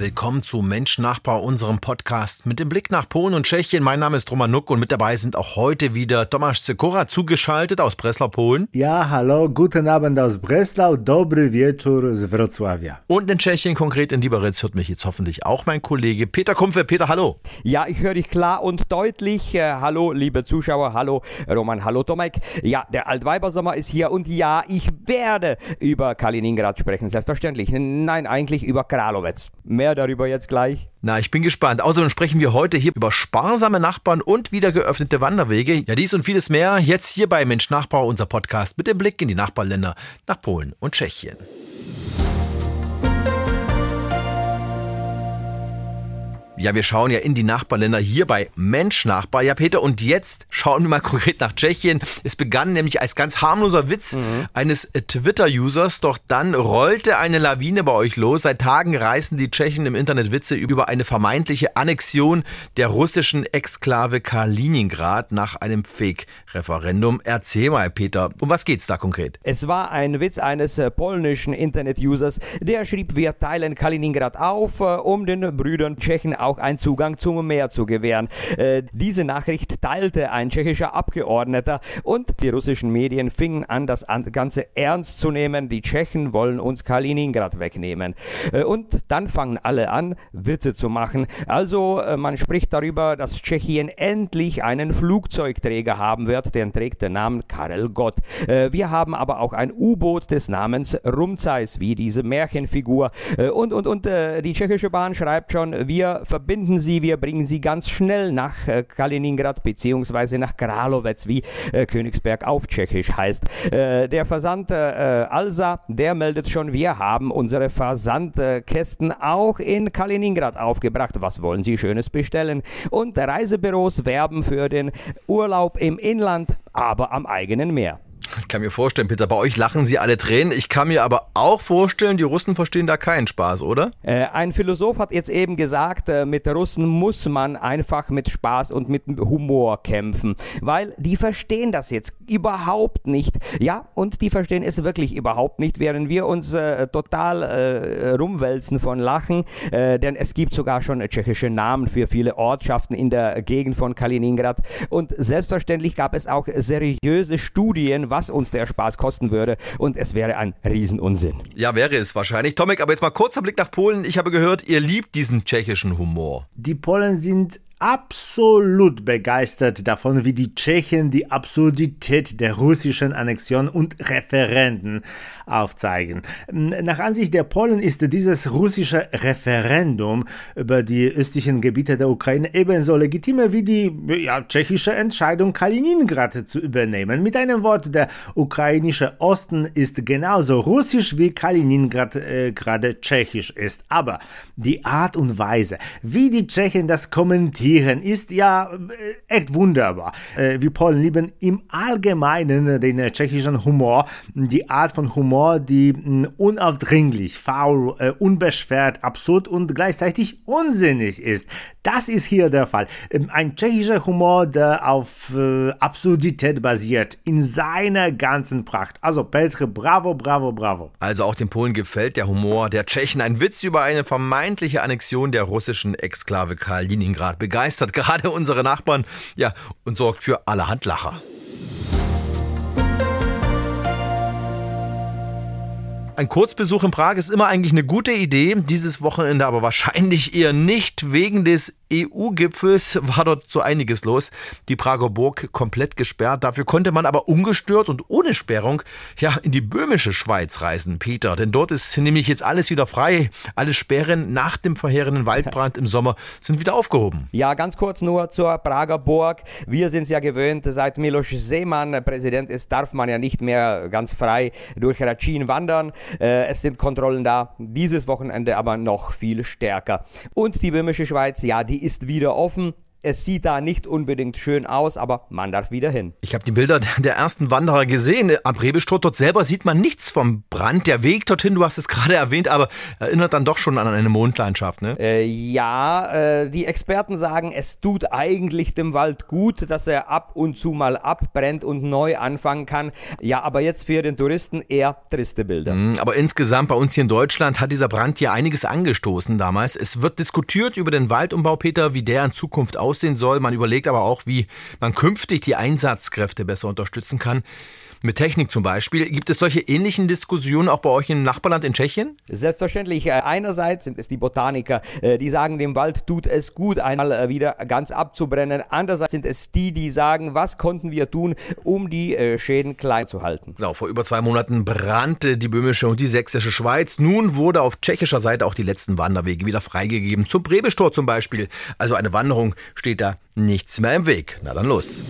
Willkommen zu Mensch Nachbar, unserem Podcast mit dem Blick nach Polen und Tschechien. Mein Name ist Roman Nuck und mit dabei sind auch heute wieder Tomasz Zekora zugeschaltet aus Breslau, Polen. Ja, hallo, guten Abend aus Breslau, dobry wieczór z Wrocławia. Und in Tschechien, konkret in Liberec, hört mich jetzt hoffentlich auch mein Kollege Peter Kumpfe. Peter, hallo. Ja, ich höre dich klar und deutlich. Äh, hallo, liebe Zuschauer, hallo Roman, hallo Tomek. Ja, der Altweibersommer ist hier und ja, ich werde über Kaliningrad sprechen, selbstverständlich. Nein, eigentlich über Kralowetz. Mehr mehr darüber jetzt gleich. Na, ich bin gespannt. Außerdem sprechen wir heute hier über sparsame Nachbarn und wieder geöffnete Wanderwege. Ja, dies und vieles mehr jetzt hier bei Mensch Nachbar, unser Podcast mit dem Blick in die Nachbarländer nach Polen und Tschechien. Ja, wir schauen ja in die Nachbarländer hier bei Mensch Nachbar. Ja, Peter, und jetzt schauen wir mal konkret nach Tschechien. Es begann nämlich als ganz harmloser Witz mhm. eines Twitter-Users, doch dann rollte eine Lawine bei euch los. Seit Tagen reißen die Tschechen im Internet Witze über eine vermeintliche Annexion der russischen Exklave Kaliningrad nach einem Fake-Referendum. Erzähl mal, Peter, um was geht's da konkret? Es war ein Witz eines äh, polnischen Internet-Users, der schrieb, wir teilen Kaliningrad auf, äh, um den Brüdern Tschechen auch einen Zugang zum Meer zu gewähren. Äh, diese Nachricht teilte ein tschechischer Abgeordneter und die russischen Medien fingen an, das Ganze ernst zu nehmen. Die Tschechen wollen uns Kaliningrad wegnehmen. Äh, und dann fangen alle an, Witze zu machen. Also äh, man spricht darüber, dass Tschechien endlich einen Flugzeugträger haben wird, den trägt den Namen Karel Gott. Äh, wir haben aber auch ein U-Boot des Namens Rumzeis, wie diese Märchenfigur. Äh, und und, und äh, die tschechische Bahn schreibt schon, wir verbinden sie, wir bringen sie ganz schnell nach äh, Kaliningrad bzw. nach Kralowetz, wie äh, Königsberg auf Tschechisch heißt. Äh, der Versand Alsa, der meldet schon, wir haben unsere Versandkästen auch in Kaliningrad aufgebracht. Was wollen Sie Schönes bestellen? Und Reisebüros werben für den Urlaub im Inland, aber am eigenen Meer. Ich kann mir vorstellen, Peter, bei euch lachen sie alle Tränen. Ich kann mir aber auch vorstellen, die Russen verstehen da keinen Spaß, oder? Äh, ein Philosoph hat jetzt eben gesagt, äh, mit Russen muss man einfach mit Spaß und mit Humor kämpfen, weil die verstehen das jetzt überhaupt nicht. Ja, und die verstehen es wirklich überhaupt nicht, während wir uns äh, total äh, rumwälzen von Lachen, äh, denn es gibt sogar schon tschechische Namen für viele Ortschaften in der Gegend von Kaliningrad und selbstverständlich gab es auch seriöse Studien, was uns der Spaß kosten würde. Und es wäre ein Riesenunsinn. Ja, wäre es wahrscheinlich. Tomek, aber jetzt mal kurzer Blick nach Polen. Ich habe gehört, ihr liebt diesen tschechischen Humor. Die Polen sind absolut begeistert davon, wie die Tschechen die Absurdität der russischen Annexion und Referenden aufzeigen. Nach Ansicht der Polen ist dieses russische Referendum über die östlichen Gebiete der Ukraine ebenso legitime wie die ja, tschechische Entscheidung, Kaliningrad zu übernehmen. Mit einem Wort, der ukrainische Osten ist genauso russisch wie Kaliningrad äh, gerade tschechisch ist. Aber die Art und Weise, wie die Tschechen das kommentieren, präsentieren, ist ja äh, echt wunderbar. Äh, wir Polen lieben im Allgemeinen den tschechischen Humor, die Art von Humor, die unaufdringlich, faul, äh, unbeschwert, absurd und gleichzeitig unsinnig ist. Das ist hier der Fall. Ähm, ein tschechischer Humor, der auf Absurdität basiert, in seiner ganzen Pracht. Also Petre, bravo, bravo, bravo. Also auch den Polen gefällt der Humor der Tschechen. Ein Witz über eine vermeintliche Annexion der russischen Exklave Kaliningrad begann begeistert gerade unsere Nachbarn ja, und sorgt für allerhand Lacher. Ein Kurzbesuch in Prag ist immer eigentlich eine gute Idee, dieses Wochenende aber wahrscheinlich eher nicht wegen des EU-Gipfels war dort so einiges los. Die Prager Burg komplett gesperrt. Dafür konnte man aber ungestört und ohne Sperrung ja in die böhmische Schweiz reisen, Peter. Denn dort ist nämlich jetzt alles wieder frei. Alle Sperren nach dem verheerenden Waldbrand im Sommer sind wieder aufgehoben. Ja, ganz kurz nur zur Prager Burg. Wir sind es ja gewöhnt, seit Miloš Seemann Präsident ist, darf man ja nicht mehr ganz frei durch Ratschin wandern. Äh, es sind Kontrollen da. Dieses Wochenende aber noch viel stärker. Und die böhmische Schweiz, ja, die ist wieder offen. Es sieht da nicht unbedingt schön aus, aber man darf wieder hin. Ich habe die Bilder der ersten Wanderer gesehen. Am Rebestor dort selber sieht man nichts vom Brand. Der Weg dorthin, du hast es gerade erwähnt, aber erinnert dann doch schon an eine Mondlandschaft, ne? Äh, ja, äh, die Experten sagen, es tut eigentlich dem Wald gut, dass er ab und zu mal abbrennt und neu anfangen kann. Ja, aber jetzt für den Touristen eher triste Bilder. Mhm, aber insgesamt bei uns hier in Deutschland hat dieser Brand hier einiges angestoßen damals. Es wird diskutiert über den Waldumbau, Peter, wie der in Zukunft aussehen soll. Man überlegt aber auch, wie man künftig die Einsatzkräfte besser unterstützen kann mit Technik zum Beispiel. Gibt es solche ähnlichen Diskussionen auch bei euch im Nachbarland in Tschechien? Selbstverständlich. Äh, einerseits sind es die Botaniker, äh, die sagen, dem Wald tut es gut, einmal äh, wieder ganz abzubrennen. Andererseits sind es die, die sagen, was konnten wir tun, um die Schäden klein zu halten. Genau, vor über zwei Monaten brannte die böhmische und die sächsische Schweiz. Nun wurde auf tschechischer Seite auch die letzten Wanderwege wieder freigegeben. Zum Brebestor zum Beispiel. Also eine Wanderung steht da nichts mehr im Weg. Na dann los.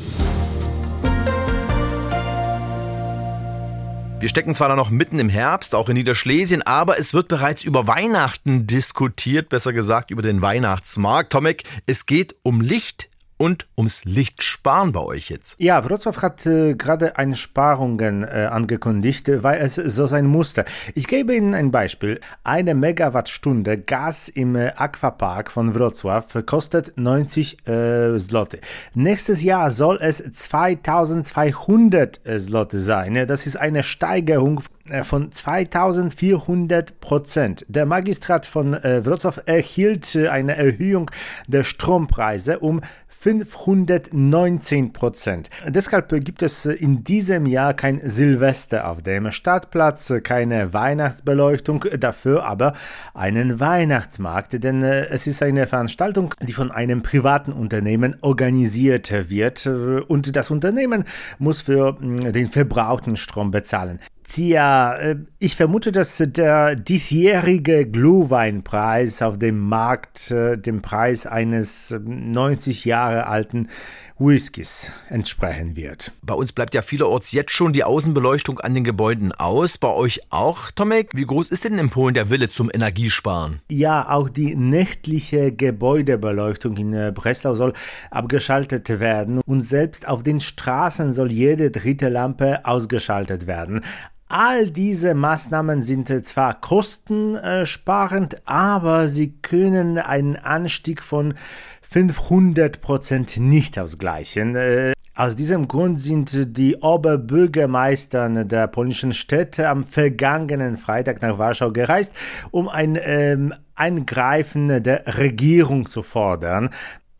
Wir stecken zwar noch mitten im Herbst, auch in Niederschlesien, aber es wird bereits über Weihnachten diskutiert, besser gesagt über den Weihnachtsmarkt. Tomek, es geht um Licht und ums Lichtsparen bei euch jetzt. Ja, Wrocław hat äh, gerade Einsparungen äh, angekündigt, weil es so sein musste. Ich gebe Ihnen ein Beispiel. Eine Megawattstunde Gas im äh, Aquapark von Wrocław kostet 90 äh, Zloty. Nächstes Jahr soll es 2200 Zloty sein. Das ist eine Steigerung äh, von 2400 Prozent. Der Magistrat von äh, Wrocław erhielt äh, eine Erhöhung der Strompreise um 519 Prozent. Deshalb gibt es in diesem Jahr kein Silvester auf dem Stadtplatz, keine Weihnachtsbeleuchtung, dafür aber einen Weihnachtsmarkt, denn äh, es ist eine Veranstaltung, die von einem privaten Unternehmen organisiert wird und das Unternehmen muss für mm, den verbrauchten Strom bezahlen. Tja, äh, ich vermute, dass der diesjährige Glühweinpreis auf dem Markt äh, dem Preis eines 90 Jahre alten Whiskys entsprechen wird. Bei uns bleibt ja vielerorts jetzt schon die Außenbeleuchtung an den Gebäuden aus. Bei euch auch, Tomek? Wie groß ist denn in Polen der Wille zum Energiesparen? Ja, auch die nächtliche Gebäudebeleuchtung in äh, Breslau soll abgeschaltet werden und selbst auf den Straßen soll jede dritte Lampe ausgeschaltet werden. All diese Maßnahmen sind zwar kostensparend, aber sie können einen Anstieg von 500 Prozent nicht ausgleichen. Äh, aus diesem Grund sind die Oberbürgermeister der polnischen Städte am vergangenen Freitag nach Warschau gereist, um ein ähm, Eingreifen der Regierung zu fordern.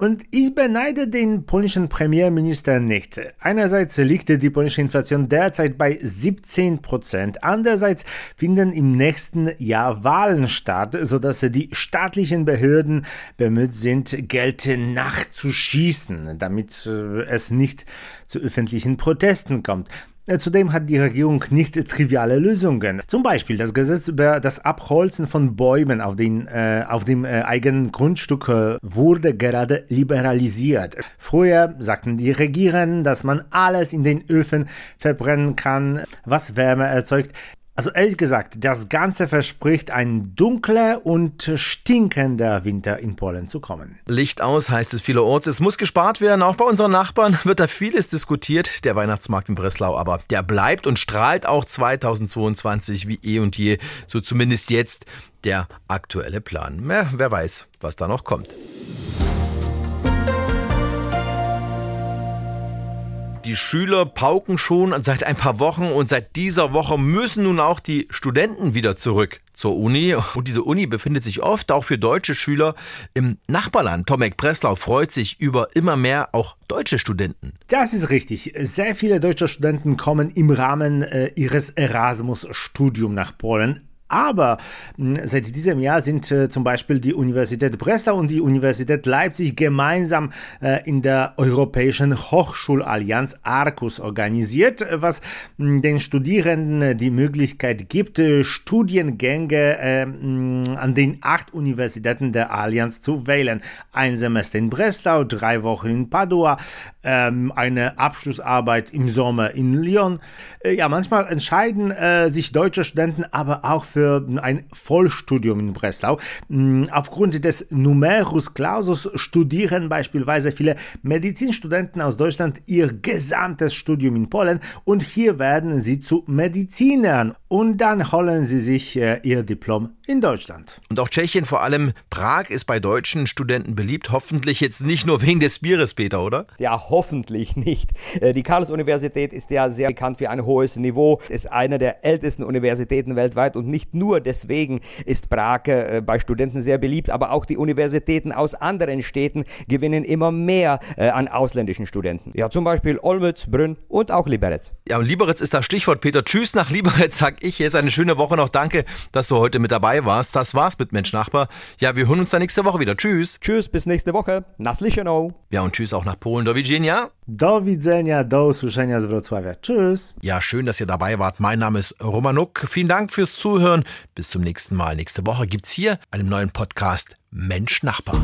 Und ich beneide den polnischen Premierminister nicht. Einerseits liegt die polnische Inflation derzeit bei 17 Prozent. Andererseits finden im nächsten Jahr Wahlen statt, sodass die staatlichen Behörden bemüht sind, Geld nachzuschießen, damit äh, es nicht zu öffentlichen Protesten kommt. Äh, zudem hat die Regierung nicht triviale Lösungen. Zum Beispiel das Gesetz über das Abholzen von Bäumen auf, den, äh, auf dem äh, eigenen Grundstück äh, wurde gerade liberalisiert. Früher sagten die Regierenden, dass man alles in den Öfen verbrennen kann, was Wärme erzeugt. Also ehrlich gesagt, das Ganze verspricht ein dunkler und stinkender Winter in Polen zu kommen. Licht aus heißt es vielerorts. Es muss gespart werden. Auch bei unseren Nachbarn wird da vieles diskutiert. Der Weihnachtsmarkt in Breslau aber, der bleibt und strahlt auch 2022 wie eh und je. So zumindest jetzt der aktuelle Plan. Mehr, wer weiß, was da noch kommt. Die Schüler pauken schon seit ein paar Wochen und seit dieser Woche müssen nun auch die Studenten wieder zurück zur Uni. Und diese Uni befindet sich oft auch für deutsche Schüler im Nachbarland. Tomek Breslau freut sich über immer mehr auch deutsche Studenten. Das ist richtig. Sehr viele deutsche Studenten kommen im Rahmen äh, ihres Erasmus-Studiums nach Polen. Aber hm, seit diesem Jahr sind äh, zum Beispiel die Universität Breslau und die Universität Leipzig gemeinsam äh, in der Europäischen Hochschulallianz Arcus organisiert, was hm, den Studierenden äh, die Möglichkeit gibt, äh, Studiengänge äh, hm, an den acht Universitäten der Allianz zu wählen. Ein Semester in Breslau, drei Wochen in Padua, ähm, eine Abschlussarbeit im Sommer in Lyon. Äh, ja, manchmal entscheiden äh, sich deutsche Studenten aber auch für ein Vollstudium in Breslau. Mm, aufgrund des Numerus Clausus studieren beispielsweise viele Medizinstudenten aus Deutschland ihr gesamtes Studium in Polen und hier werden sie zu Medizinern und dann holen sie sich äh, ihr Diplom in Deutschland. Und auch Tschechien, vor allem Prag, ist bei deutschen Studenten beliebt. Hoffentlich jetzt nicht nur wegen des Bieres, Peter, oder? Ja, hoffentlich nicht. Äh, die Karls-Universität ist ja sehr bekannt für ein hohes Niveau, ist eine der ältesten Universitäten weltweit und nicht nur deswegen ist Prag äh, bei Studenten sehr beliebt, aber auch die Universitäten aus anderen Städten gewinnen immer mehr äh, an ausländischen Studenten. Ja, zum Beispiel Olmütz, Brünn und auch Liberec. Ja, und Liberec ist das Stichwort, Peter. Tschüss nach Liberec, sag ich jetzt. Eine schöne Woche noch. Danke, dass du heute mit dabei warst. Das war's mit Mensch Nachbar. Ja, wir hören uns dann nächste Woche wieder. Tschüss. Tschüss, bis nächste Woche. Naslicheno. Ja, und tschüss auch nach Polen. Do widzenia. Do widzenia, do usłyszenia z Wrocławia. Tschüss. Ja, schön, dass ihr dabei wart. Mein Name ist Romanuk. Vielen Dank fürs Zuhören. Bis zum nächsten Mal. Nächste Woche gibt's hier einen neuen Podcast Mensch Nachbar.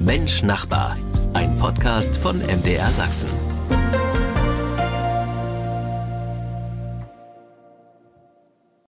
Mensch Nachbar, ein Podcast von MDR Sachsen.